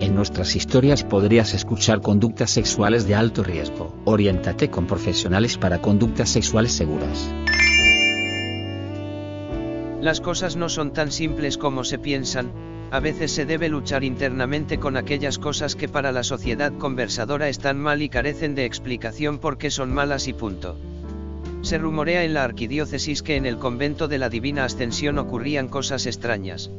En nuestras historias podrías escuchar conductas sexuales de alto riesgo. Oriéntate con profesionales para conductas sexuales seguras. Las cosas no son tan simples como se piensan, a veces se debe luchar internamente con aquellas cosas que para la sociedad conversadora están mal y carecen de explicación porque son malas y punto. Se rumorea en la arquidiócesis que en el convento de la Divina Ascensión ocurrían cosas extrañas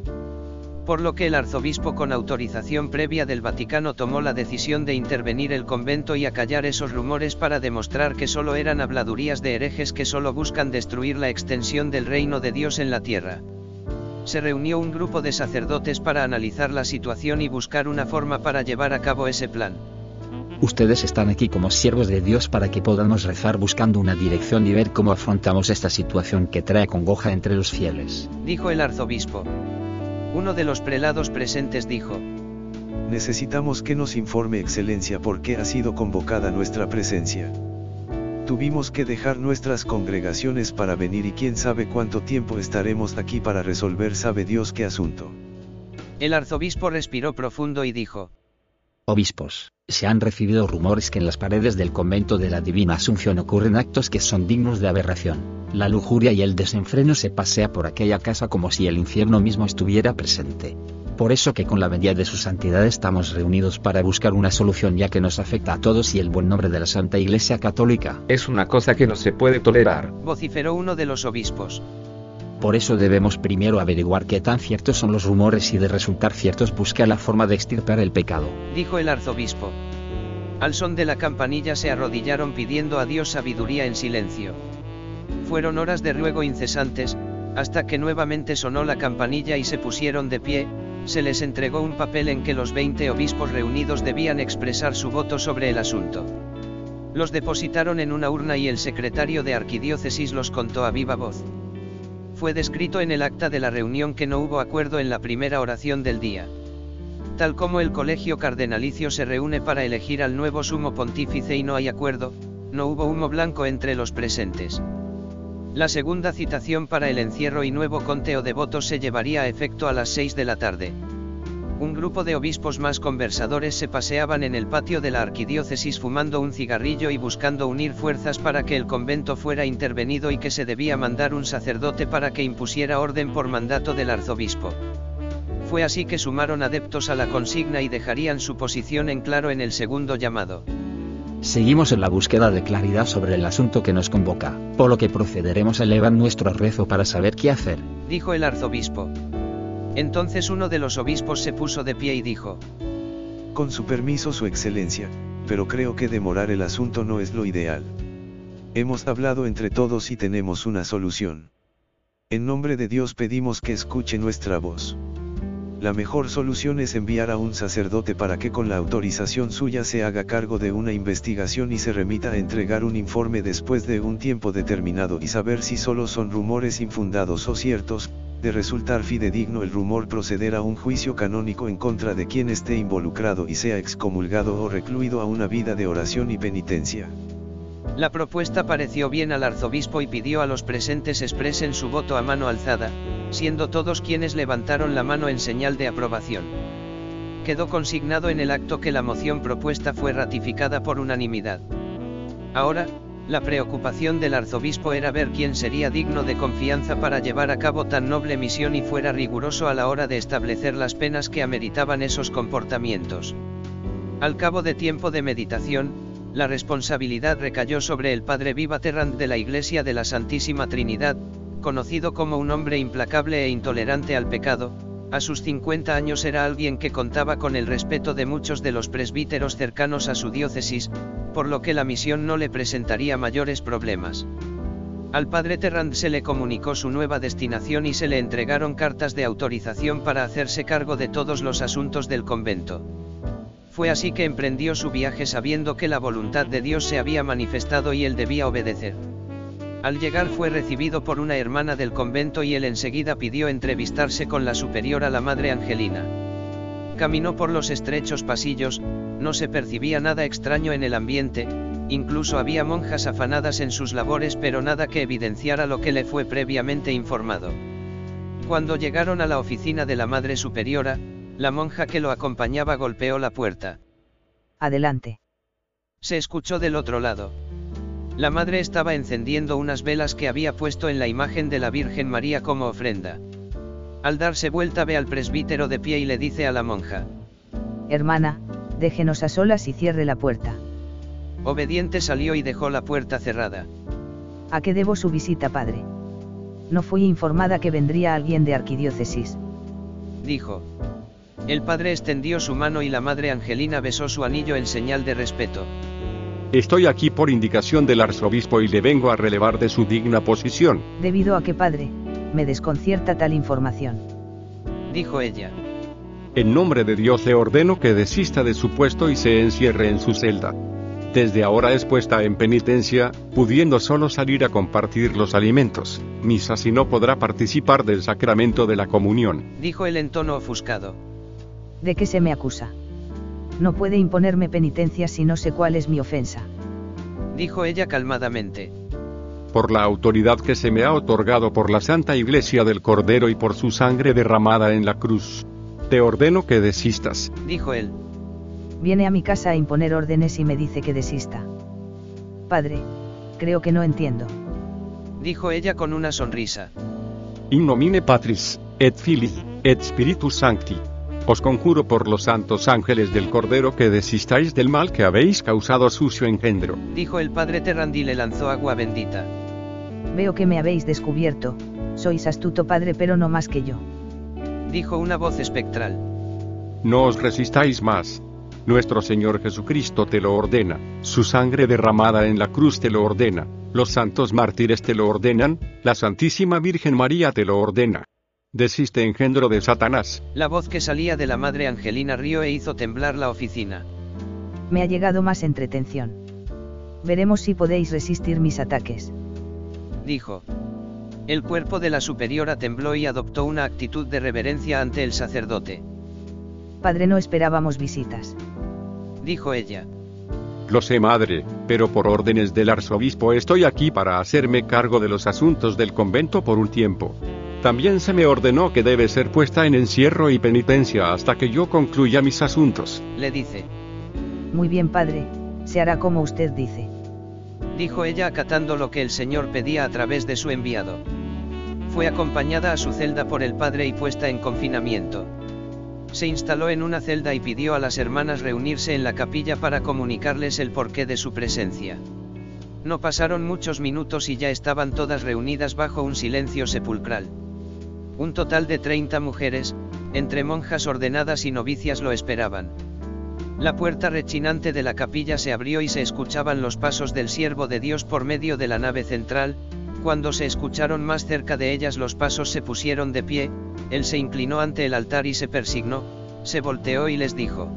por lo que el arzobispo con autorización previa del Vaticano tomó la decisión de intervenir el convento y acallar esos rumores para demostrar que solo eran habladurías de herejes que solo buscan destruir la extensión del reino de Dios en la tierra. Se reunió un grupo de sacerdotes para analizar la situación y buscar una forma para llevar a cabo ese plan. Ustedes están aquí como siervos de Dios para que podamos rezar buscando una dirección y ver cómo afrontamos esta situación que trae congoja entre los fieles. Dijo el arzobispo. Uno de los prelados presentes dijo, Necesitamos que nos informe Excelencia por qué ha sido convocada nuestra presencia. Tuvimos que dejar nuestras congregaciones para venir y quién sabe cuánto tiempo estaremos aquí para resolver sabe Dios qué asunto. El arzobispo respiró profundo y dijo, Obispos, se han recibido rumores que en las paredes del convento de la Divina Asunción ocurren actos que son dignos de aberración. La lujuria y el desenfreno se pasea por aquella casa como si el infierno mismo estuviera presente. Por eso que con la venida de su santidad estamos reunidos para buscar una solución ya que nos afecta a todos y el buen nombre de la Santa Iglesia Católica. Es una cosa que no se puede tolerar. Vociferó uno de los obispos. Por eso debemos primero averiguar qué tan ciertos son los rumores y de resultar ciertos buscar la forma de extirpar el pecado. Dijo el arzobispo. Al son de la campanilla se arrodillaron pidiendo a Dios sabiduría en silencio. Fueron horas de ruego incesantes, hasta que nuevamente sonó la campanilla y se pusieron de pie, se les entregó un papel en que los 20 obispos reunidos debían expresar su voto sobre el asunto. Los depositaron en una urna y el secretario de arquidiócesis los contó a viva voz. Fue descrito en el acta de la reunión que no hubo acuerdo en la primera oración del día. Tal como el colegio cardenalicio se reúne para elegir al nuevo sumo pontífice y no hay acuerdo, no hubo humo blanco entre los presentes. La segunda citación para el encierro y nuevo conteo de votos se llevaría a efecto a las 6 de la tarde. Un grupo de obispos más conversadores se paseaban en el patio de la arquidiócesis fumando un cigarrillo y buscando unir fuerzas para que el convento fuera intervenido y que se debía mandar un sacerdote para que impusiera orden por mandato del arzobispo. Fue así que sumaron adeptos a la consigna y dejarían su posición en claro en el segundo llamado. Seguimos en la búsqueda de claridad sobre el asunto que nos convoca, por lo que procederemos a elevar nuestro rezo para saber qué hacer, dijo el arzobispo. Entonces uno de los obispos se puso de pie y dijo, Con su permiso, Su Excelencia, pero creo que demorar el asunto no es lo ideal. Hemos hablado entre todos y tenemos una solución. En nombre de Dios pedimos que escuche nuestra voz. La mejor solución es enviar a un sacerdote para que con la autorización suya se haga cargo de una investigación y se remita a entregar un informe después de un tiempo determinado y saber si solo son rumores infundados o ciertos, de resultar fidedigno el rumor proceder a un juicio canónico en contra de quien esté involucrado y sea excomulgado o recluido a una vida de oración y penitencia. La propuesta pareció bien al arzobispo y pidió a los presentes expresen su voto a mano alzada, siendo todos quienes levantaron la mano en señal de aprobación. Quedó consignado en el acto que la moción propuesta fue ratificada por unanimidad. Ahora, la preocupación del arzobispo era ver quién sería digno de confianza para llevar a cabo tan noble misión y fuera riguroso a la hora de establecer las penas que ameritaban esos comportamientos. Al cabo de tiempo de meditación, la responsabilidad recayó sobre el padre Vivaterrand de la Iglesia de la Santísima Trinidad, conocido como un hombre implacable e intolerante al pecado, a sus 50 años era alguien que contaba con el respeto de muchos de los presbíteros cercanos a su diócesis, por lo que la misión no le presentaría mayores problemas. Al padre Terrand se le comunicó su nueva destinación y se le entregaron cartas de autorización para hacerse cargo de todos los asuntos del convento. Fue así que emprendió su viaje sabiendo que la voluntad de Dios se había manifestado y él debía obedecer. Al llegar fue recibido por una hermana del convento y él enseguida pidió entrevistarse con la superiora la Madre Angelina. Caminó por los estrechos pasillos, no se percibía nada extraño en el ambiente, incluso había monjas afanadas en sus labores pero nada que evidenciara lo que le fue previamente informado. Cuando llegaron a la oficina de la Madre Superiora, la monja que lo acompañaba golpeó la puerta. Adelante. Se escuchó del otro lado. La madre estaba encendiendo unas velas que había puesto en la imagen de la Virgen María como ofrenda. Al darse vuelta ve al presbítero de pie y le dice a la monja. Hermana, déjenos a solas y cierre la puerta. Obediente salió y dejó la puerta cerrada. ¿A qué debo su visita, padre? No fui informada que vendría alguien de arquidiócesis. Dijo. El padre extendió su mano y la madre Angelina besó su anillo en señal de respeto. Estoy aquí por indicación del arzobispo y le vengo a relevar de su digna posición. Debido a que, padre, me desconcierta tal información. Dijo ella. En nombre de Dios le ordeno que desista de su puesto y se encierre en su celda. Desde ahora es puesta en penitencia, pudiendo solo salir a compartir los alimentos, misa si no podrá participar del sacramento de la comunión. Dijo él en tono ofuscado. ¿De qué se me acusa? No puede imponerme penitencia si no sé cuál es mi ofensa. Dijo ella calmadamente. Por la autoridad que se me ha otorgado por la Santa Iglesia del Cordero y por su sangre derramada en la cruz. Te ordeno que desistas. Dijo él. Viene a mi casa a imponer órdenes y me dice que desista. Padre, creo que no entiendo. Dijo ella con una sonrisa. In nomine Patris, et Filii, et Spiritus Sancti. Os conjuro por los santos ángeles del Cordero que desistáis del mal que habéis causado sucio engendro. Dijo el padre Terrandi y le lanzó agua bendita. Veo que me habéis descubierto, sois astuto padre pero no más que yo. Dijo una voz espectral. No os resistáis más. Nuestro Señor Jesucristo te lo ordena, su sangre derramada en la cruz te lo ordena, los santos mártires te lo ordenan, la Santísima Virgen María te lo ordena. Desiste engendro de Satanás. La voz que salía de la madre Angelina rió e hizo temblar la oficina. Me ha llegado más entretención. Veremos si podéis resistir mis ataques. Dijo. El cuerpo de la superiora tembló y adoptó una actitud de reverencia ante el sacerdote. Padre, no esperábamos visitas. Dijo ella. Lo sé, madre, pero por órdenes del arzobispo estoy aquí para hacerme cargo de los asuntos del convento por un tiempo. También se me ordenó que debe ser puesta en encierro y penitencia hasta que yo concluya mis asuntos. Le dice. Muy bien, padre, se hará como usted dice. Dijo ella acatando lo que el Señor pedía a través de su enviado. Fue acompañada a su celda por el padre y puesta en confinamiento. Se instaló en una celda y pidió a las hermanas reunirse en la capilla para comunicarles el porqué de su presencia. No pasaron muchos minutos y ya estaban todas reunidas bajo un silencio sepulcral. Un total de 30 mujeres, entre monjas ordenadas y novicias lo esperaban. La puerta rechinante de la capilla se abrió y se escuchaban los pasos del siervo de Dios por medio de la nave central, cuando se escucharon más cerca de ellas los pasos se pusieron de pie, él se inclinó ante el altar y se persignó, se volteó y les dijo.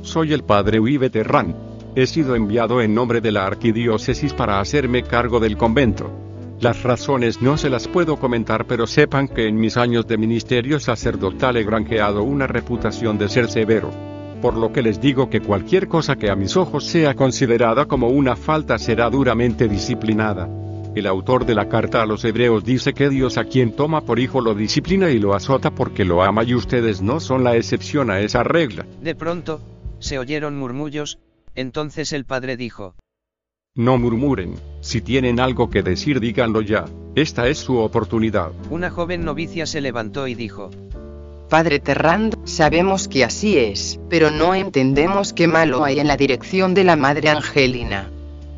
Soy el padre Uive Terrán. He sido enviado en nombre de la arquidiócesis para hacerme cargo del convento. Las razones no se las puedo comentar, pero sepan que en mis años de ministerio sacerdotal he granjeado una reputación de ser severo. Por lo que les digo que cualquier cosa que a mis ojos sea considerada como una falta será duramente disciplinada. El autor de la carta a los hebreos dice que Dios a quien toma por hijo lo disciplina y lo azota porque lo ama y ustedes no son la excepción a esa regla. De pronto, se oyeron murmullos, entonces el padre dijo, no murmuren, si tienen algo que decir díganlo ya, esta es su oportunidad. Una joven novicia se levantó y dijo, Padre Terrand, sabemos que así es, pero no entendemos qué malo hay en la dirección de la Madre Angelina.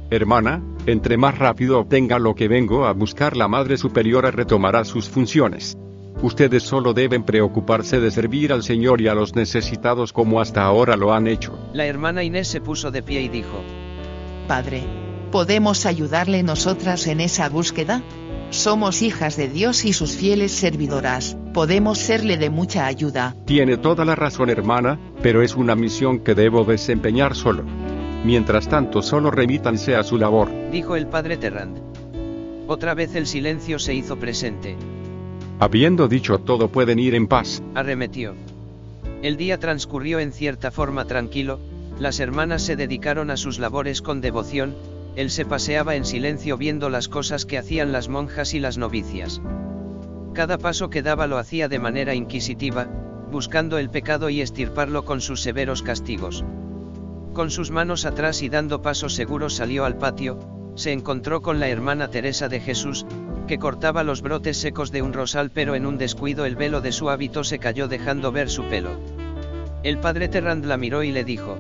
Hermana, entre más rápido obtenga lo que vengo a buscar, la Madre Superiora retomará sus funciones. Ustedes solo deben preocuparse de servir al Señor y a los necesitados como hasta ahora lo han hecho. La hermana Inés se puso de pie y dijo, Padre, ¿Podemos ayudarle nosotras en esa búsqueda? Somos hijas de Dios y sus fieles servidoras, podemos serle de mucha ayuda. Tiene toda la razón hermana, pero es una misión que debo desempeñar solo. Mientras tanto solo remítanse a su labor. Dijo el padre Terrand. Otra vez el silencio se hizo presente. Habiendo dicho todo pueden ir en paz. Arremetió. El día transcurrió en cierta forma tranquilo, las hermanas se dedicaron a sus labores con devoción, él se paseaba en silencio viendo las cosas que hacían las monjas y las novicias. Cada paso que daba lo hacía de manera inquisitiva, buscando el pecado y estirparlo con sus severos castigos. Con sus manos atrás y dando pasos seguros salió al patio, se encontró con la hermana Teresa de Jesús, que cortaba los brotes secos de un rosal pero en un descuido el velo de su hábito se cayó dejando ver su pelo. El padre Terrand la miró y le dijo,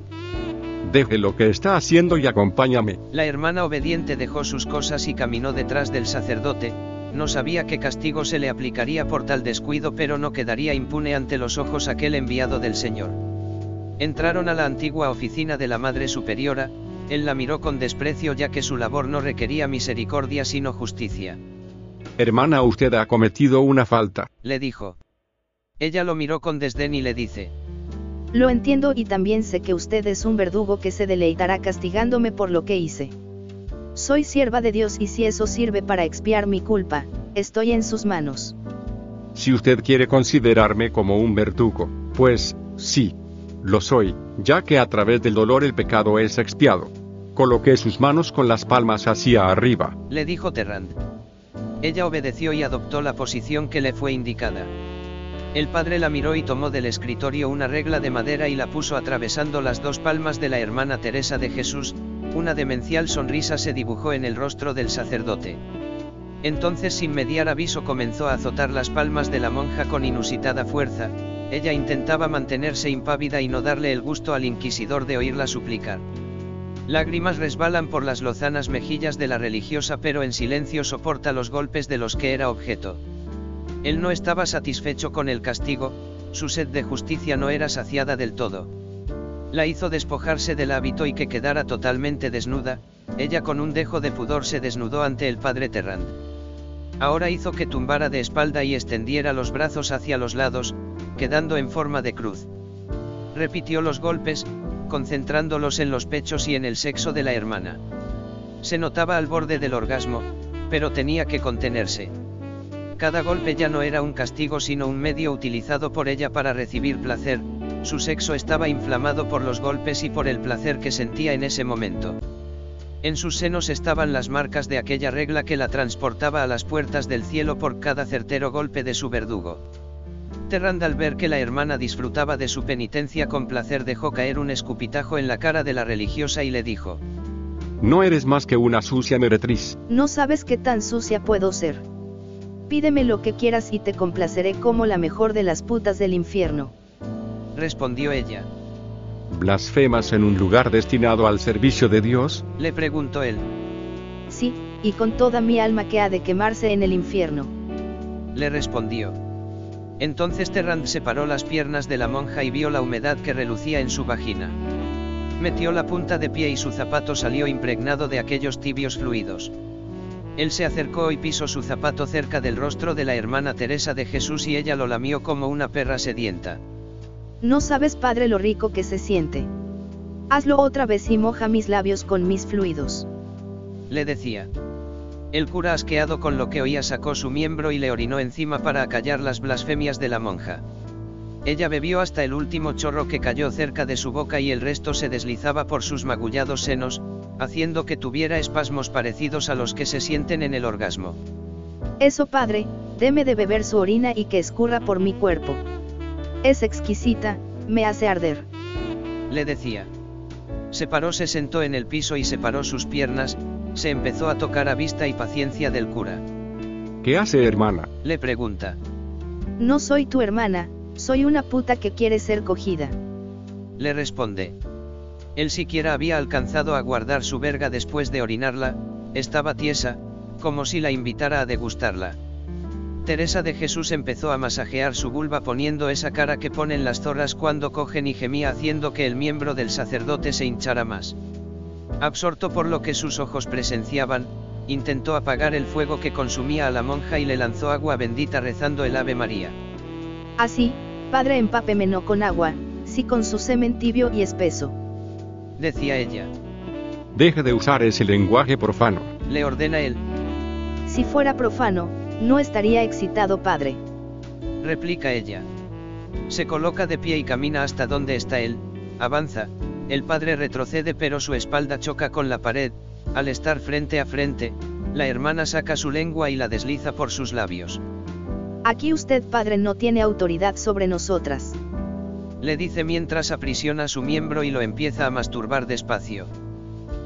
Deje lo que está haciendo y acompáñame. La hermana obediente dejó sus cosas y caminó detrás del sacerdote, no sabía qué castigo se le aplicaría por tal descuido pero no quedaría impune ante los ojos aquel enviado del Señor. Entraron a la antigua oficina de la Madre Superiora, él la miró con desprecio ya que su labor no requería misericordia sino justicia. Hermana, usted ha cometido una falta. Le dijo. Ella lo miró con desdén y le dice, Lo entiendo y también sé que usted es un verdugo que se deleitará castigándome por lo que hice. Soy sierva de Dios y si eso sirve para expiar mi culpa, estoy en sus manos. Si usted quiere considerarme como un verdugo, pues, sí, lo soy, ya que a través del dolor el pecado es expiado. Coloqué sus manos con las palmas hacia arriba. le dijo Terrand. Ella obedeció y adoptó la posición que le fue indicada. El padre la miró y tomó del escritorio una regla de madera y la puso atravesando las dos palmas de la hermana Teresa de Jesús, una demencial sonrisa se dibujó en el rostro del sacerdote. Entonces sin mediar aviso comenzó a azotar las palmas de la monja con inusitada fuerza, ella intentaba mantenerse impávida y no darle el gusto al inquisidor de oírla suplicar. Lágrimas resbalan por las lozanas mejillas de la religiosa pero en silencio soporta los golpes de los que era objeto. Él no estaba satisfecho con el castigo, su sed de justicia no era saciada del todo. La hizo despojarse del hábito y que quedara totalmente desnuda, ella con un dejo de pudor se desnudó ante el padre Terrand. Ahora hizo que tumbara de espalda y extendiera los brazos hacia los lados, quedando en forma de cruz. Repitió los golpes, concentrándolos en los pechos y en el sexo de la hermana. Se notaba al borde del orgasmo, pero tenía que contenerse. Cada golpe ya no era un castigo sino un medio utilizado por ella para recibir placer, su sexo estaba inflamado por los golpes y por el placer que sentía en ese momento. En sus senos estaban las marcas de aquella regla que la transportaba a las puertas del cielo por cada certero golpe de su verdugo. Terrand al ver que la hermana disfrutaba de su penitencia con placer dejó caer un escupitajo en la cara de la religiosa y le dijo, No eres más que una sucia meretriz. No sabes qué tan sucia puedo ser. Pídeme lo que quieras y te complaceré como la mejor de las putas del infierno. respondió ella. ¿Blasfemas en un lugar destinado al servicio de Dios? Le preguntó él. Sí, y con toda mi alma que ha de quemarse en el infierno. Le respondió. Entonces Terrand separó las piernas de la monja y vio la humedad que relucía en su vagina. Metió la punta de pie y su zapato salió impregnado de aquellos tibios fluidos. Él se acercó y pisó su zapato cerca del rostro de la hermana Teresa de Jesús y ella lo lamió como una perra sedienta. No sabes, padre, lo rico que se siente. Hazlo otra vez y moja mis labios con mis fluidos. Le decía. El cura asqueado con lo que oía sacó su miembro y le orinó encima para acallar las blasfemias de la monja. Ella bebió hasta el último chorro que cayó cerca de su boca y el resto se deslizaba por sus magullados senos, haciendo que tuviera espasmos parecidos a los que se sienten en el orgasmo. Eso, padre, deme de beber su orina y que escurra por mi cuerpo. Es exquisita, me hace arder. Le decía. Se paró, se sentó en el piso y separó sus piernas, se empezó a tocar a vista y paciencia del cura. ¿Qué hace, hermana? Le pregunta. No soy tu hermana, soy una puta que quiere ser cogida. Le responde. Él siquiera había alcanzado a guardar su verga después de orinarla, estaba tiesa, como si la invitara a degustarla. Teresa de Jesús empezó a masajear su vulva poniendo esa cara que ponen las zorras cuando cogen y gemía haciendo que el miembro del sacerdote se hinchara más. Absorto por lo que sus ojos presenciaban, intentó apagar el fuego que consumía a la monja y le lanzó agua bendita rezando el Ave María. Así, Padre empápeme no con agua, sí con su semen tibio y espeso. Decía ella. Deje de usar ese lenguaje profano. Le ordena él. Si fuera profano, no estaría excitado, Padre. Replica ella. Se coloca de pie y camina hasta donde está él, avanza, el padre retrocede pero su espalda choca con la pared, al estar frente a frente, la hermana saca su lengua y la desliza por sus labios. Aquí usted, Padre, no tiene autoridad sobre nosotras. Le dice mientras aprisiona su miembro y lo empieza a masturbar despacio.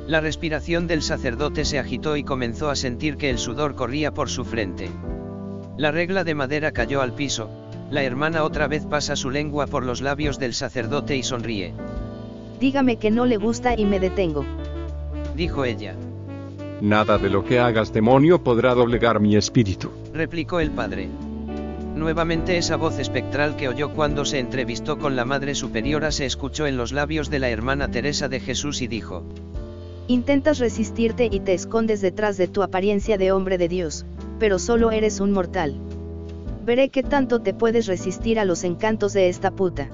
La respiración del sacerdote se agitó y comenzó a sentir que el sudor corría por su frente. La regla de madera cayó al piso, la hermana otra vez pasa su lengua por los labios del sacerdote y sonríe. Dígame que no le gusta y me detengo. Dijo ella. Nada de lo que hagas demonio podrá doblegar mi espíritu. Replicó el padre. Nuevamente esa voz espectral que oyó cuando se entrevistó con la Madre Superiora se escuchó en los labios de la hermana Teresa de Jesús y dijo, Intentas resistirte y te escondes detrás de tu apariencia de hombre de Dios, pero solo eres un mortal. Veré qué tanto te puedes resistir a los encantos de esta puta.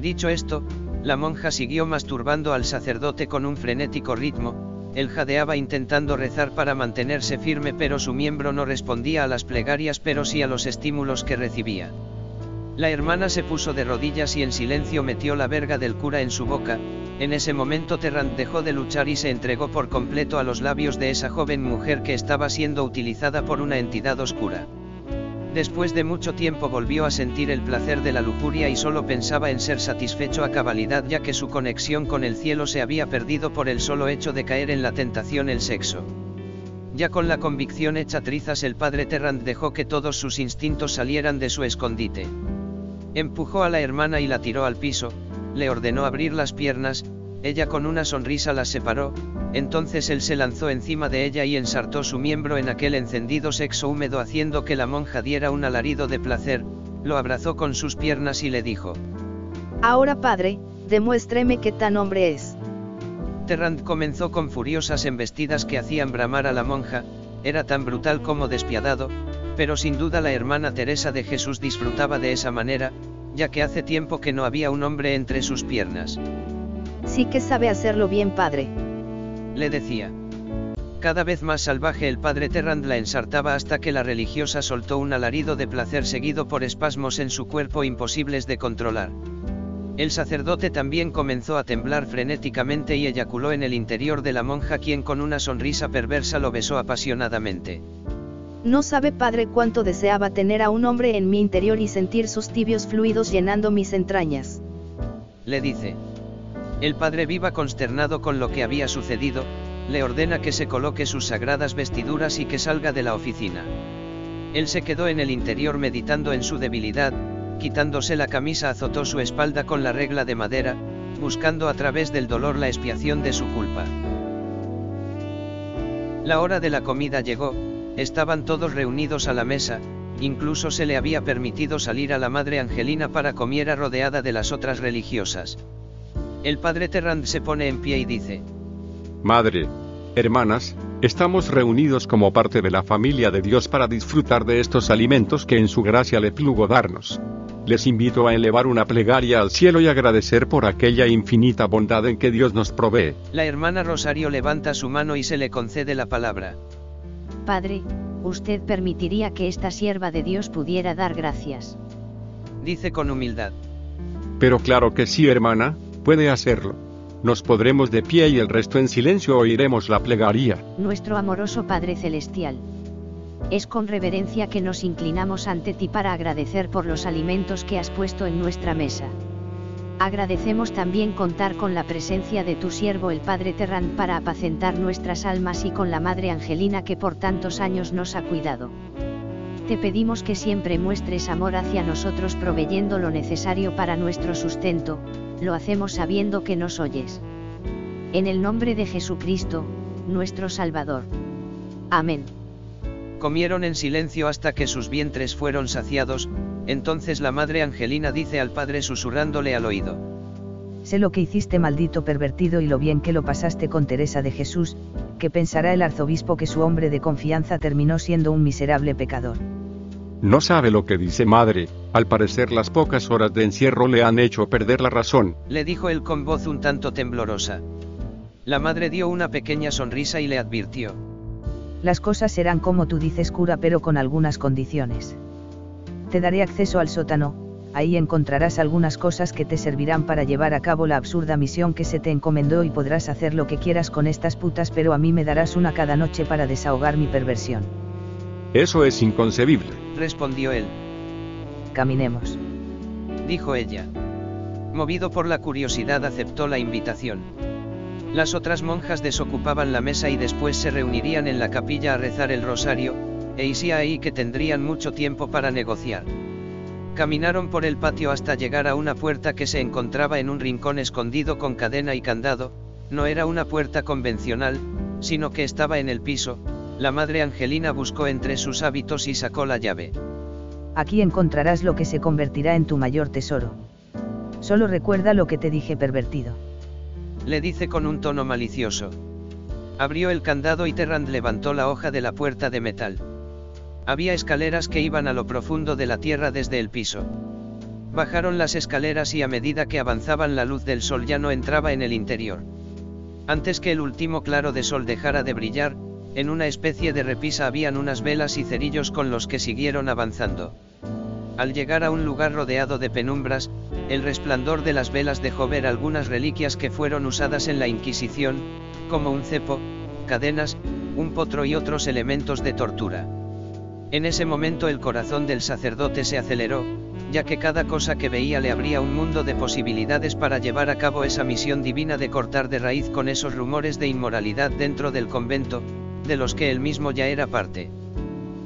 Dicho esto, la monja siguió masturbando al sacerdote con un frenético ritmo, él jadeaba intentando rezar para mantenerse firme pero su miembro no respondía a las plegarias pero sí a los estímulos que recibía. La hermana se puso de rodillas y en silencio metió la verga del cura en su boca, en ese momento Terrant dejó de luchar y se entregó por completo a los labios de esa joven mujer que estaba siendo utilizada por una entidad oscura. Después de mucho tiempo volvió a sentir el placer de la lujuria y solo pensaba en ser satisfecho a cabalidad ya que su conexión con el cielo se había perdido por el solo hecho de caer en la tentación el sexo. Ya con la convicción hecha trizas el padre Terrant dejó que todos sus instintos salieran de su escondite. Empujó a la hermana y la tiró al piso, le ordenó abrir las piernas, ella con una sonrisa las separó, entonces él se lanzó encima de ella y ensartó su miembro en aquel encendido sexo húmedo haciendo que la monja diera un alarido de placer, lo abrazó con sus piernas y le dijo. Ahora padre, demuéstreme qué tan hombre es. Terrant comenzó con furiosas embestidas que hacían bramar a la monja, era tan brutal como despiadado, pero sin duda la hermana Teresa de Jesús disfrutaba de esa manera, ya que hace tiempo que no había un hombre entre sus piernas. Sí que sabe hacerlo bien, padre. Le decía. Cada vez más salvaje el padre Terrand la ensartaba hasta que la religiosa soltó un alarido de placer seguido por espasmos en su cuerpo imposibles de controlar. El sacerdote también comenzó a temblar frenéticamente y eyaculó en el interior de la monja quien con una sonrisa perversa lo besó apasionadamente. No sabe padre cuánto deseaba tener a un hombre en mi interior y sentir sus tibios fluidos llenando mis entrañas. Le dice. El padre viva consternado con lo que había sucedido, le ordena que se coloque sus sagradas vestiduras y que salga de la oficina. Él se quedó en el interior meditando en su debilidad, quitándose la camisa azotó su espalda con la regla de madera, buscando a través del dolor la expiación de su culpa. La hora de la comida llegó, estaban todos reunidos a la mesa, incluso se le había permitido salir a la madre Angelina para comiera rodeada de las otras religiosas. El padre Terrand se pone en pie y dice, Madre, hermanas, estamos reunidos como parte de la familia de Dios para disfrutar de estos alimentos que en su gracia le plugo darnos. Les invito a elevar una plegaria al cielo y agradecer por aquella infinita bondad en que Dios nos provee. La hermana Rosario levanta su mano y se le concede la palabra. Padre, usted permitiría que esta sierva de Dios pudiera dar gracias. Dice con humildad. Pero claro que sí, hermana, puede hacerlo. Nos podremos de pie y el resto en silencio oiremos la plegaria. Nuestro amoroso Padre Celestial. Es con reverencia que nos inclinamos ante ti para agradecer por los alimentos que has puesto en nuestra mesa. Agradecemos también contar con la presencia de tu siervo el Padre Terrant para apacentar nuestras almas y con la Madre Angelina que por tantos años nos ha cuidado. Te pedimos que siempre muestres amor hacia nosotros proveyendo lo necesario para nuestro sustento, lo hacemos sabiendo que nos oyes. En el nombre de Jesucristo, nuestro Salvador. Amén. Comieron en silencio hasta que sus vientres fueron saciados, entonces la madre Angelina dice al padre susurrándole al oído. Sé lo que hiciste maldito pervertido y lo bien que lo pasaste con Teresa de Jesús, que pensará el arzobispo que su hombre de confianza terminó siendo un miserable pecador. No sabe lo que dice madre, al parecer las pocas horas de encierro le han hecho perder la razón. Le dijo él con voz un tanto temblorosa. La madre dio una pequeña sonrisa y le advirtió. Las cosas serán como tú dices cura pero con algunas condiciones. Te daré acceso al sótano, ahí encontrarás algunas cosas que te servirán para llevar a cabo la absurda misión que se te encomendó y podrás hacer lo que quieras con estas putas pero a mí me darás una cada noche para desahogar mi perversión. Eso es inconcebible. Respondió él. Caminemos. Dijo ella. Movido por la curiosidad aceptó la invitación. Las otras monjas desocupaban la mesa y después se reunirían en la capilla a rezar el rosario, e hicía ahí que tendrían mucho tiempo para negociar. Caminaron por el patio hasta llegar a una puerta que se encontraba en un rincón escondido con cadena y candado, no era una puerta convencional, sino que estaba en el piso, la madre Angelina buscó entre sus hábitos y sacó la llave. Aquí encontrarás lo que se convertirá en tu mayor tesoro. Solo recuerda lo que te dije pervertido. Le dice con un tono malicioso. Abrió el candado y Terrand levantó la hoja de la puerta de metal. Había escaleras que iban a lo profundo de la tierra desde el piso. Bajaron las escaleras y a medida que avanzaban la luz del sol ya no entraba en el interior. Antes que el último claro de sol dejara de brillar, en una especie de repisa habían unas velas y cerillos con los que siguieron avanzando. Al llegar a un lugar rodeado de penumbras, el resplandor de las velas dejó ver algunas reliquias que fueron usadas en la Inquisición, como un cepo, cadenas, un potro y otros elementos de tortura. En ese momento el corazón del sacerdote se aceleró, ya que cada cosa que veía le abría un mundo de posibilidades para llevar a cabo esa misión divina de cortar de raíz con esos rumores de inmoralidad dentro del convento, de los que él mismo ya era parte.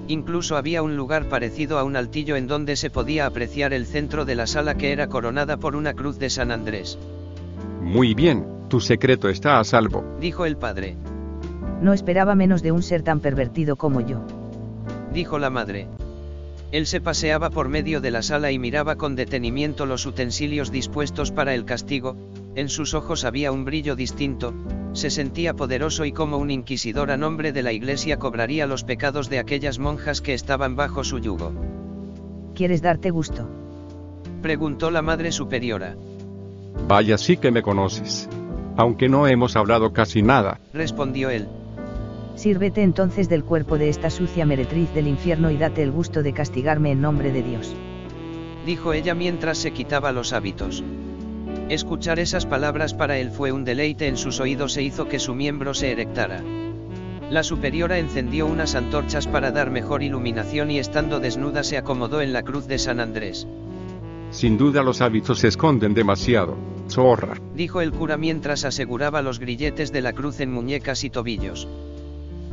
Incluso había un lugar parecido a un altillo en donde se podía apreciar el centro de la sala que era coronada por una cruz de San Andrés. Muy bien, tu secreto está a salvo, dijo el padre. No esperaba menos de un ser tan pervertido como yo dijo la madre. Él se paseaba por medio de la sala y miraba con detenimiento los utensilios dispuestos para el castigo, en sus ojos había un brillo distinto, se sentía poderoso y como un inquisidor a nombre de la iglesia cobraría los pecados de aquellas monjas que estaban bajo su yugo. ¿Quieres darte gusto? Preguntó la madre superiora. Vaya sí que me conoces. Aunque no hemos hablado casi nada. Respondió él. Sírvete entonces del cuerpo de esta sucia meretriz del infierno y date el gusto de castigarme en nombre de Dios. Dijo ella mientras se quitaba los hábitos. Escuchar esas palabras para él fue un deleite en sus oídos e hizo que su miembro se erectara. La superiora encendió unas antorchas para dar mejor iluminación y estando desnuda se acomodó en la cruz de San Andrés. Sin duda los hábitos se esconden demasiado, zorra. Dijo el cura mientras aseguraba los grilletes de la cruz en muñecas y tobillos.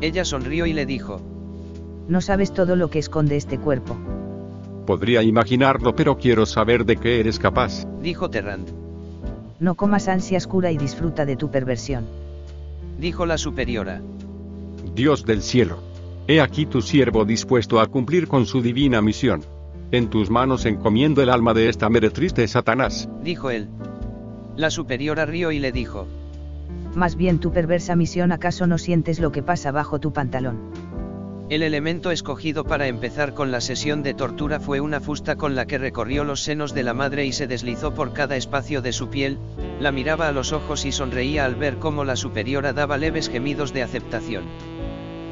Ella sonrió y le dijo. No sabes todo lo que esconde este cuerpo. Podría imaginarlo, pero quiero saber de qué eres capaz. Dijo Terrand. No comas ansias cura y disfruta de tu perversión. Dijo la superiora. Dios del cielo. He aquí tu siervo dispuesto a cumplir con su divina misión. En tus manos encomiendo el alma de esta meretriz de Satanás. Dijo él. La superiora rió y le dijo más bien tu perversa misión acaso no sientes lo que pasa bajo tu pantalón. El elemento escogido para empezar con la sesión de tortura fue una fusta con la que recorrió los senos de la madre y se deslizó por cada espacio de su piel, la miraba a los ojos y sonreía al ver cómo la superiora daba leves gemidos de aceptación.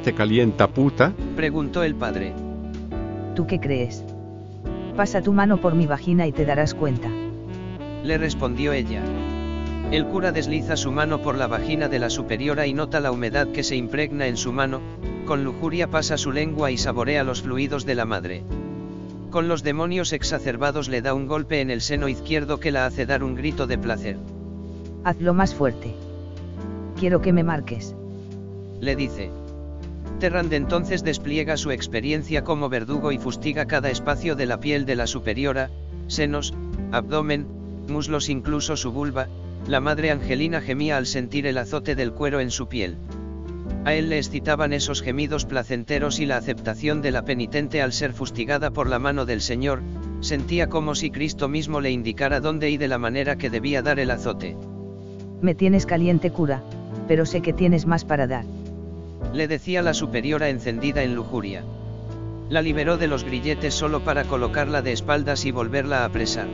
¿Te calienta puta? preguntó el padre. ¿Tú qué crees? Pasa tu mano por mi vagina y te darás cuenta. Le respondió ella. El cura desliza su mano por la vagina de la superiora y nota la humedad que se impregna en su mano, con lujuria pasa su lengua y saborea los fluidos de la madre. Con los demonios exacerbados le da un golpe en el seno izquierdo que la hace dar un grito de placer. Hazlo más fuerte. Quiero que me marques. Le dice. Terrand entonces despliega su experiencia como verdugo y fustiga cada espacio de la piel de la superiora, senos, abdomen, muslos incluso su vulva, la madre Angelina gemía al sentir el azote del cuero en su piel. A él le excitaban esos gemidos placenteros y la aceptación de la penitente al ser fustigada por la mano del Señor, sentía como si Cristo mismo le indicara dónde y de la manera que debía dar el azote. Me tienes caliente cura, pero sé que tienes más para dar. Le decía la superiora encendida en lujuria. La liberó de los grilletes solo para colocarla de espaldas y volverla a apresar.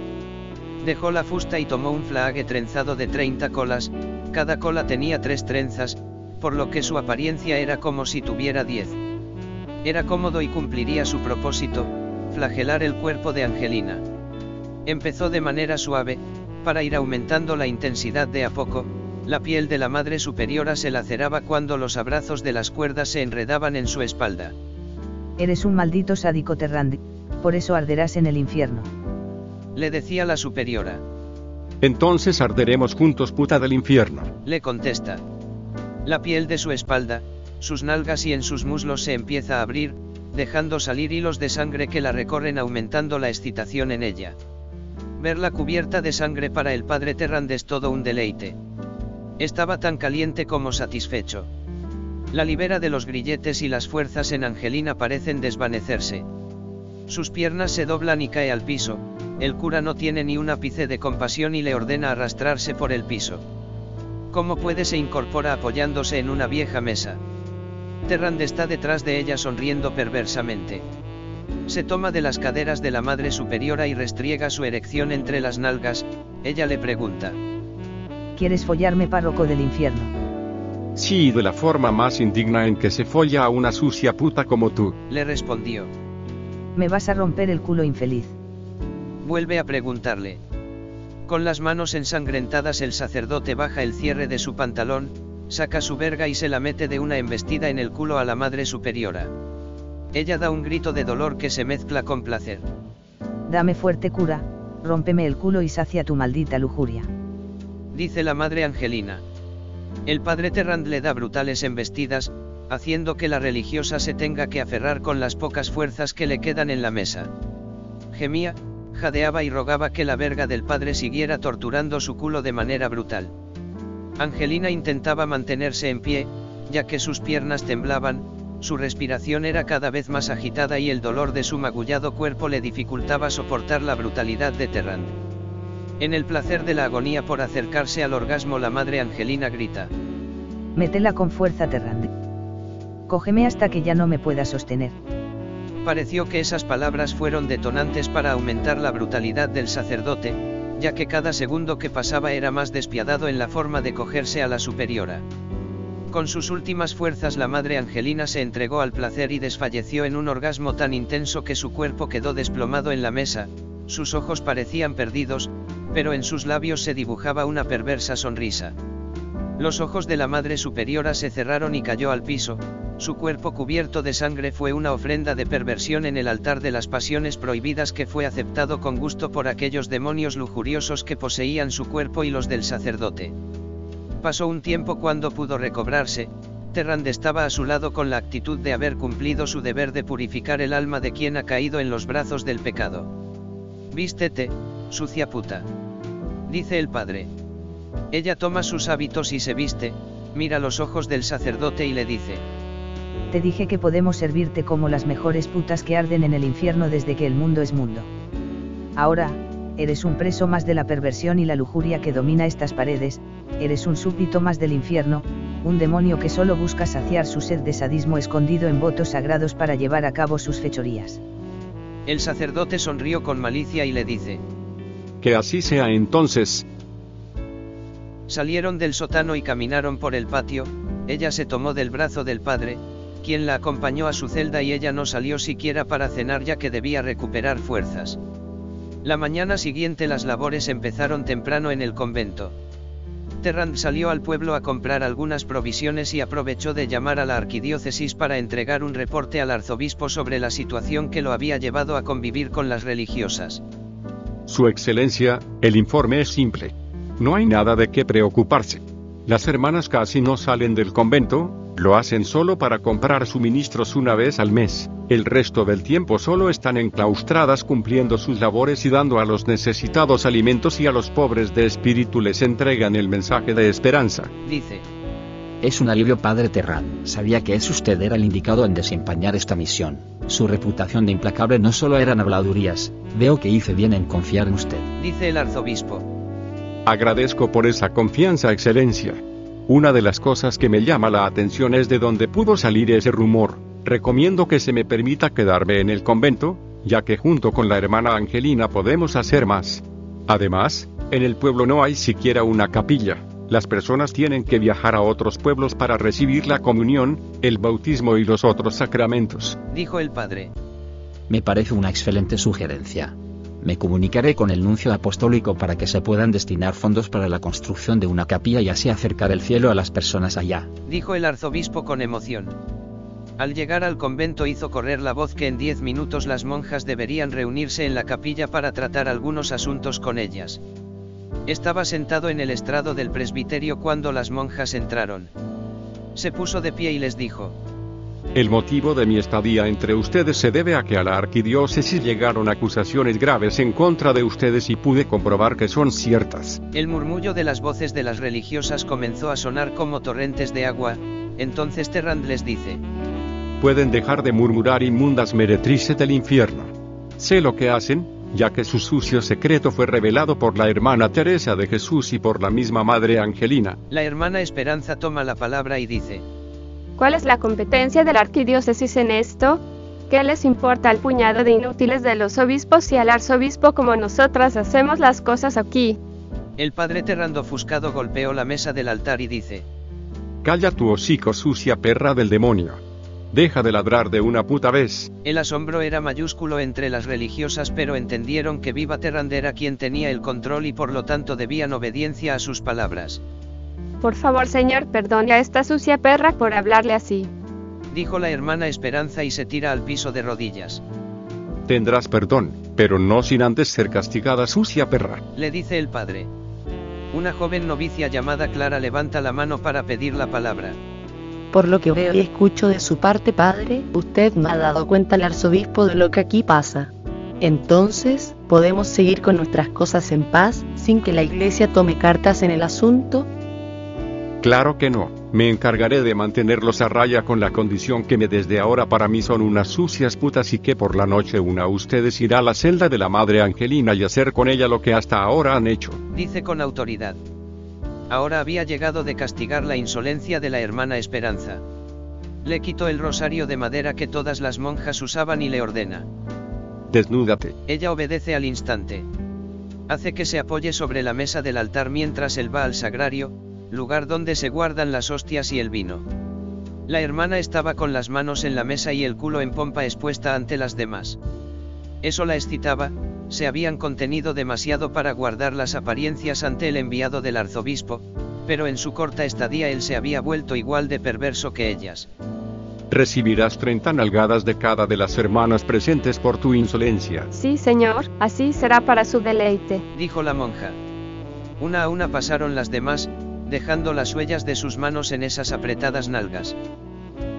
Dejó la fusta y tomó un flague trenzado de 30 colas, cada cola tenía tres trenzas, por lo que su apariencia era como si tuviera 10. Era cómodo y cumpliría su propósito, flagelar el cuerpo de Angelina. Empezó de manera suave, para ir aumentando la intensidad de a poco, la piel de la madre superiora se laceraba cuando los abrazos de las cuerdas se enredaban en su espalda. Eres un maldito sádico Terrandi, por eso arderás en el infierno. Le decía la superiora. Entonces arderemos juntos puta del infierno. Le contesta. La piel de su espalda, sus nalgas y en sus muslos se empieza a abrir, dejando salir hilos de sangre que la recorren aumentando la excitación en ella. Verla cubierta de sangre para el padre Terrand es todo un deleite. Estaba tan caliente como satisfecho. La libera de los grilletes y las fuerzas en Angelina parecen desvanecerse. Sus piernas se doblan y cae al piso, el cura no tiene ni un ápice de compasión y le ordena arrastrarse por el piso. ¿Cómo puede se incorpora apoyándose en una vieja mesa? Terrand está detrás de ella sonriendo perversamente. Se toma de las caderas de la madre superiora y restriega su erección entre las nalgas, ella le pregunta. ¿Quieres follarme párroco del infierno? Sí, de la forma más indigna en que se folla a una sucia puta como tú. Le respondió. Me vas a romper el culo infeliz. Vuelve a preguntarle. Con las manos ensangrentadas el sacerdote baja el cierre de su pantalón, saca su verga y se la mete de una embestida en el culo a la madre superiora. Ella da un grito de dolor que se mezcla con placer. Dame fuerte cura, rómpeme el culo y sacia tu maldita lujuria. Dice la madre Angelina. El padre Terrand le da brutales embestidas, haciendo que la religiosa se tenga que aferrar con las pocas fuerzas que le quedan en la mesa. Gemía, jadeaba y rogaba que la verga del padre siguiera torturando su culo de manera brutal. Angelina intentaba mantenerse en pie, ya que sus piernas temblaban, su respiración era cada vez más agitada y el dolor de su magullado cuerpo le dificultaba soportar la brutalidad de Terrand. En el placer de la agonía por acercarse al orgasmo la madre Angelina grita. Métela con fuerza Terrand. Cógeme hasta que ya no me pueda sostener. Pareció que esas palabras fueron detonantes para aumentar la brutalidad del sacerdote, ya que cada segundo que pasaba era más despiadado en la forma de cogerse a la superiora. Con sus últimas fuerzas la madre Angelina se entregó al placer y desfalleció en un orgasmo tan intenso que su cuerpo quedó desplomado en la mesa, sus ojos parecían perdidos, pero en sus labios se dibujaba una perversa sonrisa. Los ojos de la madre superiora se cerraron y cayó al piso, su cuerpo cubierto de sangre fue una ofrenda de perversión en el altar de las pasiones prohibidas que fue aceptado con gusto por aquellos demonios lujuriosos que poseían su cuerpo y los del sacerdote. Pasó un tiempo cuando pudo recobrarse, Terrand estaba a su lado con la actitud de haber cumplido su deber de purificar el alma de quien ha caído en los brazos del pecado. Vístete, sucia puta. Dice el padre. Ella toma sus hábitos y se viste, mira los ojos del sacerdote y le dice, te dije que podemos servirte como las mejores putas que arden en el infierno desde que el mundo es mundo. Ahora, eres un preso más de la perversión y la lujuria que domina estas paredes, eres un súbdito más del infierno, un demonio que solo busca saciar su sed de sadismo escondido en votos sagrados para llevar a cabo sus fechorías. El sacerdote sonrió con malicia y le dice, Que así sea entonces. Salieron del sótano y caminaron por el patio, ella se tomó del brazo del padre, quien la acompañó a su celda y ella no salió siquiera para cenar ya que debía recuperar fuerzas. La mañana siguiente las labores empezaron temprano en el convento. Terrand salió al pueblo a comprar algunas provisiones y aprovechó de llamar a la arquidiócesis para entregar un reporte al arzobispo sobre la situación que lo había llevado a convivir con las religiosas. Su excelencia, el informe es simple. No hay nada de qué preocuparse. Las hermanas casi no salen del convento, lo hacen solo para comprar suministros una vez al mes. El resto del tiempo solo están enclaustradas cumpliendo sus labores y dando a los necesitados alimentos y a los pobres de espíritu les entregan el mensaje de esperanza. Dice. Es un alivio, padre Terran. Sabía que es usted era el indicado en desempeñar esta misión. Su reputación de implacable no solo eran habladurías, veo que hice bien en confiar en usted. Dice el arzobispo. Agradezco por esa confianza, Excelencia. Una de las cosas que me llama la atención es de dónde pudo salir ese rumor. Recomiendo que se me permita quedarme en el convento, ya que junto con la hermana Angelina podemos hacer más. Además, en el pueblo no hay siquiera una capilla. Las personas tienen que viajar a otros pueblos para recibir la comunión, el bautismo y los otros sacramentos. Dijo el padre. Me parece una excelente sugerencia. Me comunicaré con el nuncio apostólico para que se puedan destinar fondos para la construcción de una capilla y así acercar el cielo a las personas allá. Dijo el arzobispo con emoción. Al llegar al convento hizo correr la voz que en diez minutos las monjas deberían reunirse en la capilla para tratar algunos asuntos con ellas. Estaba sentado en el estrado del presbiterio cuando las monjas entraron. Se puso de pie y les dijo, El motivo de mi estadía entre ustedes se debe a que a la arquidiócesis llegaron acusaciones graves en contra de ustedes y pude comprobar que son ciertas. El murmullo de las voces de las religiosas comenzó a sonar como torrentes de agua, entonces Terrand les dice, Pueden dejar de murmurar inmundas meretrices del infierno. Sé lo que hacen, ya que su sucio secreto fue revelado por la hermana Teresa de Jesús y por la misma Madre Angelina. La hermana Esperanza toma la palabra y dice, ¿Cuál es la competencia de la arquidiócesis en esto? ¿Qué les importa al puñado de inútiles de los obispos y al arzobispo como nosotras hacemos las cosas aquí? El padre Terrando ofuscado golpeó la mesa del altar y dice, Calla tu hocico sucia perra del demonio. Deja de ladrar de una puta vez. El asombro era mayúsculo entre las religiosas pero entendieron que Viva Terrand era quien tenía el control y por lo tanto debían obediencia a sus palabras. Por favor, señor, perdone a esta sucia perra por hablarle así. Dijo la hermana Esperanza y se tira al piso de rodillas. Tendrás perdón, pero no sin antes ser castigada sucia perra. Le dice el padre. Una joven novicia llamada Clara levanta la mano para pedir la palabra. Por lo que veo y escucho de su parte, padre, usted me ha dado cuenta al arzobispo de lo que aquí pasa. Entonces, ¿podemos seguir con nuestras cosas en paz, sin que la iglesia tome cartas en el asunto? Claro que no. Me encargaré de mantenerlos a raya con la condición que me desde ahora para mí son unas sucias putas y que por la noche una ustedes irá a la celda de la madre Angelina y hacer con ella lo que hasta ahora han hecho. Dice con autoridad. Ahora había llegado de castigar la insolencia de la hermana Esperanza. Le quitó el rosario de madera que todas las monjas usaban y le ordena. Desnúdate. Ella obedece al instante. Hace que se apoye sobre la mesa del altar mientras él va al sagrario, lugar donde se guardan las hostias y el vino. La hermana estaba con las manos en la mesa y el culo en pompa expuesta ante las demás. Eso la excitaba, se habían contenido demasiado para guardar las apariencias ante el enviado del arzobispo, pero en su corta estadía él se había vuelto igual de perverso que ellas. Recibirás 30 nalgadas de cada de las hermanas presentes por tu insolencia. Sí, señor, así será para su deleite. Dijo la monja. Una a una pasaron las demás, dejando las huellas de sus manos en esas apretadas nalgas.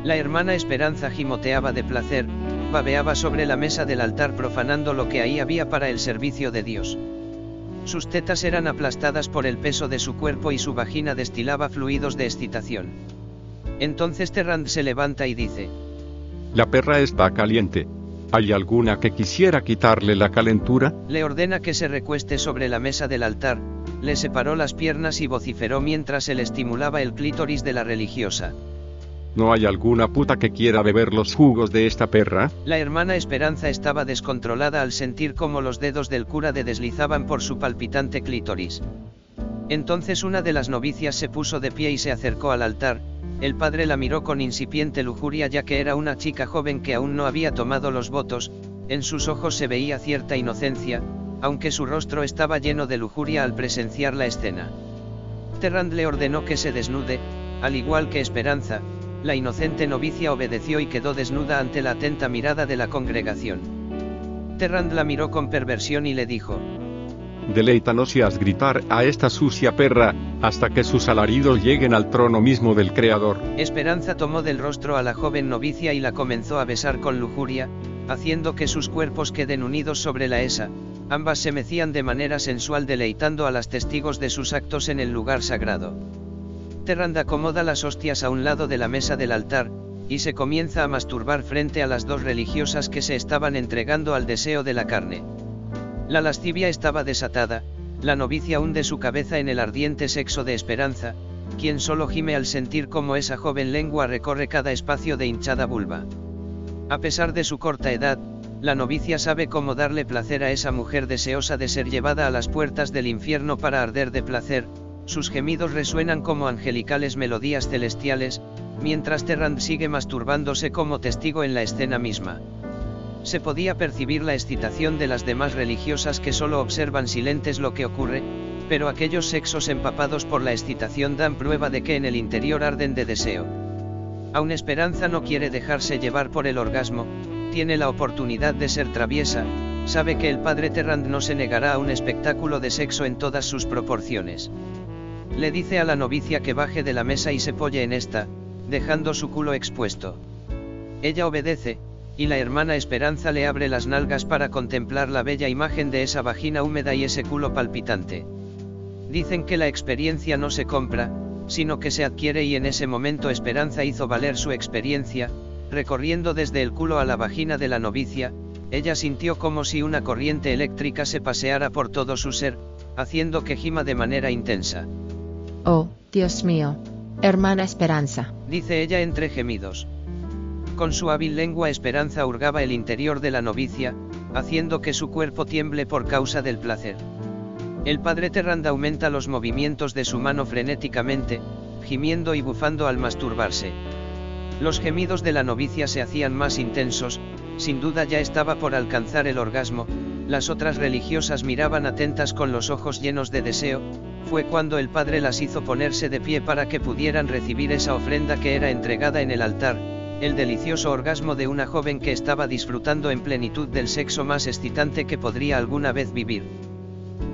La hermana Esperanza gimoteaba de placer, babeaba sobre la mesa del altar profanando lo que ahí había para el servicio de Dios. Sus tetas eran aplastadas por el peso de su cuerpo y su vagina destilaba fluidos de excitación. Entonces Terrand se levanta y dice, La perra está caliente. ¿Hay alguna que quisiera quitarle la calentura? Le ordena que se recueste sobre la mesa del altar, le separó las piernas y vociferó mientras él estimulaba el clítoris de la religiosa. ¿No hay alguna puta que quiera beber los jugos de esta perra? La hermana Esperanza estaba descontrolada al sentir cómo los dedos del cura de deslizaban por su palpitante clítoris. Entonces una de las novicias se puso de pie y se acercó al altar, el padre la miró con incipiente lujuria ya que era una chica joven que aún no había tomado los votos, en sus ojos se veía cierta inocencia, aunque su rostro estaba lleno de lujuria al presenciar la escena. Terrand le ordenó que se desnude, al igual que Esperanza, la inocente novicia obedeció y quedó desnuda ante la atenta mirada de la congregación. Terrand la miró con perversión y le dijo, Deleítanos y haz gritar a esta sucia perra, hasta que sus alaridos lleguen al trono mismo del Creador. Esperanza tomó del rostro a la joven novicia y la comenzó a besar con lujuria, haciendo que sus cuerpos queden unidos sobre la esa, ambas se mecían de manera sensual deleitando a las testigos de sus actos en el lugar sagrado. Terrand acomoda las hostias a un lado de la mesa del altar, y se comienza a masturbar frente a las dos religiosas que se estaban entregando al deseo de la carne. La lascivia estaba desatada, la novicia hunde su cabeza en el ardiente sexo de esperanza, quien solo gime al sentir cómo esa joven lengua recorre cada espacio de hinchada vulva. A pesar de su corta edad, la novicia sabe cómo darle placer a esa mujer deseosa de ser llevada a las puertas del infierno para arder de placer, sus gemidos resuenan como angelicales melodías celestiales, mientras Terrand sigue masturbándose como testigo en la escena misma. Se podía percibir la excitación de las demás religiosas que solo observan silentes lo que ocurre, pero aquellos sexos empapados por la excitación dan prueba de que en el interior arden de deseo. Aun Esperanza no quiere dejarse llevar por el orgasmo, tiene la oportunidad de ser traviesa, sabe que el padre Terrand no se negará a un espectáculo de sexo en todas sus proporciones. Le dice a la novicia que baje de la mesa y se polle en esta, dejando su culo expuesto. Ella obedece, y la hermana Esperanza le abre las nalgas para contemplar la bella imagen de esa vagina húmeda y ese culo palpitante. Dicen que la experiencia no se compra, sino que se adquiere y en ese momento Esperanza hizo valer su experiencia, recorriendo desde el culo a la vagina de la novicia, ella sintió como si una corriente eléctrica se paseara por todo su ser, haciendo que gima de manera intensa. Oh, Dios mío. Hermana Esperanza. Dice ella entre gemidos. Con su hábil lengua Esperanza hurgaba el interior de la novicia, haciendo que su cuerpo tiemble por causa del placer. El padre Terrand aumenta los movimientos de su mano frenéticamente, gimiendo y bufando al masturbarse. Los gemidos de la novicia se hacían más intensos, sin duda ya estaba por alcanzar el orgasmo, las otras religiosas miraban atentas con los ojos llenos de deseo, fue cuando el padre las hizo ponerse de pie para que pudieran recibir esa ofrenda que era entregada en el altar, el delicioso orgasmo de una joven que estaba disfrutando en plenitud del sexo más excitante que podría alguna vez vivir.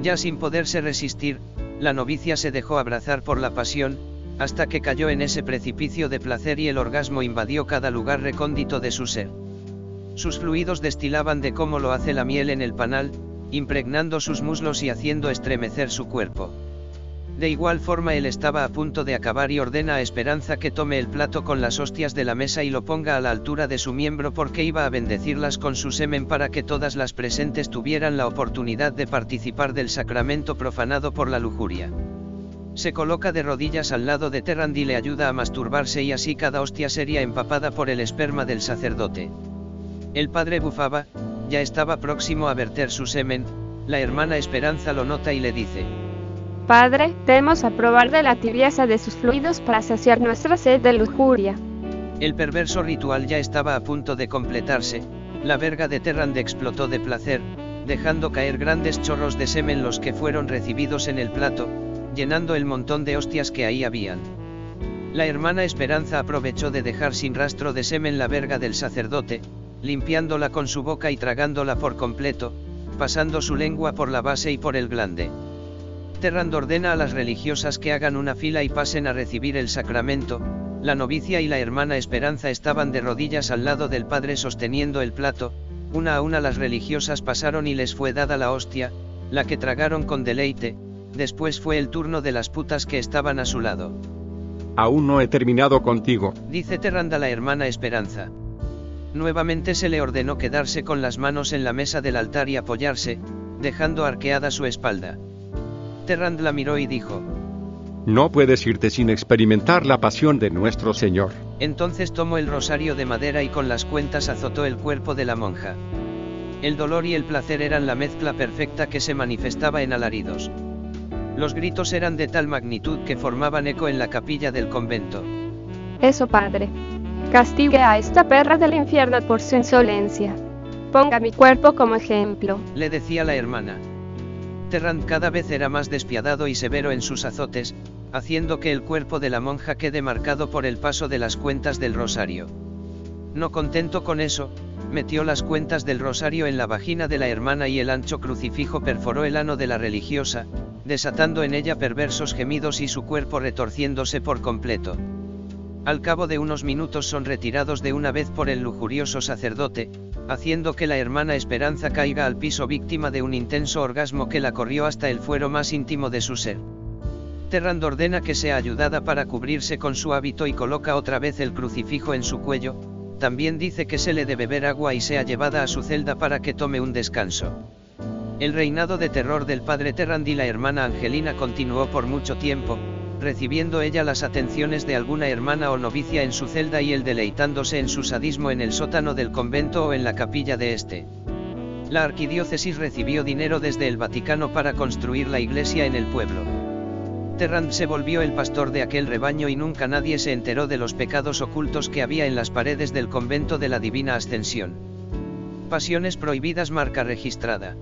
Ya sin poderse resistir, la novicia se dejó abrazar por la pasión, hasta que cayó en ese precipicio de placer y el orgasmo invadió cada lugar recóndito de su ser. Sus fluidos destilaban de cómo lo hace la miel en el panal, impregnando sus muslos y haciendo estremecer su cuerpo. De igual forma él estaba a punto de acabar y ordena a Esperanza que tome el plato con las hostias de la mesa y lo ponga a la altura de su miembro porque iba a bendecirlas con su semen para que todas las presentes tuvieran la oportunidad de participar del sacramento profanado por la lujuria. Se coloca de rodillas al lado de Terrand y le ayuda a masturbarse y así cada hostia sería empapada por el esperma del sacerdote. El padre bufaba, ya estaba próximo a verter su semen, la hermana Esperanza lo nota y le dice, Padre, debemos aprobar de la tibieza de sus fluidos para saciar nuestra sed de lujuria. El perverso ritual ya estaba a punto de completarse, la verga de Terrand explotó de placer, dejando caer grandes chorros de semen los que fueron recibidos en el plato, llenando el montón de hostias que ahí habían. La hermana Esperanza aprovechó de dejar sin rastro de semen la verga del sacerdote, limpiándola con su boca y tragándola por completo, pasando su lengua por la base y por el glande. Terrand ordena a las religiosas que hagan una fila y pasen a recibir el sacramento, la novicia y la hermana Esperanza estaban de rodillas al lado del padre sosteniendo el plato, una a una las religiosas pasaron y les fue dada la hostia, la que tragaron con deleite, después fue el turno de las putas que estaban a su lado. Aún no he terminado contigo, dice Terrand a la hermana Esperanza. Nuevamente se le ordenó quedarse con las manos en la mesa del altar y apoyarse, dejando arqueada su espalda. Terrand la miró y dijo, No puedes irte sin experimentar la pasión de nuestro Señor. Entonces tomó el rosario de madera y con las cuentas azotó el cuerpo de la monja. El dolor y el placer eran la mezcla perfecta que se manifestaba en alaridos. Los gritos eran de tal magnitud que formaban eco en la capilla del convento. Eso, padre. Castigue a esta perra del infierno por su insolencia. Ponga mi cuerpo como ejemplo. Le decía la hermana. Terrand cada vez era más despiadado y severo en sus azotes, haciendo que el cuerpo de la monja quede marcado por el paso de las cuentas del rosario. No contento con eso, metió las cuentas del rosario en la vagina de la hermana y el ancho crucifijo perforó el ano de la religiosa, desatando en ella perversos gemidos y su cuerpo retorciéndose por completo. Al cabo de unos minutos son retirados de una vez por el lujurioso sacerdote, haciendo que la hermana Esperanza caiga al piso víctima de un intenso orgasmo que la corrió hasta el fuero más íntimo de su ser. Terrand ordena que sea ayudada para cubrirse con su hábito y coloca otra vez el crucifijo en su cuello, también dice que se le de beber agua y sea llevada a su celda para que tome un descanso. El reinado de terror del padre Terrand y la hermana Angelina continuó por mucho tiempo, recibiendo ella las atenciones de alguna hermana o novicia en su celda y el deleitándose en su sadismo en el sótano del convento o en la capilla de este. La arquidiócesis recibió dinero desde el Vaticano para construir la iglesia en el pueblo. Terrand se volvió el pastor de aquel rebaño y nunca nadie se enteró de los pecados ocultos que había en las paredes del convento de la Divina Ascensión. Pasiones prohibidas marca registrada.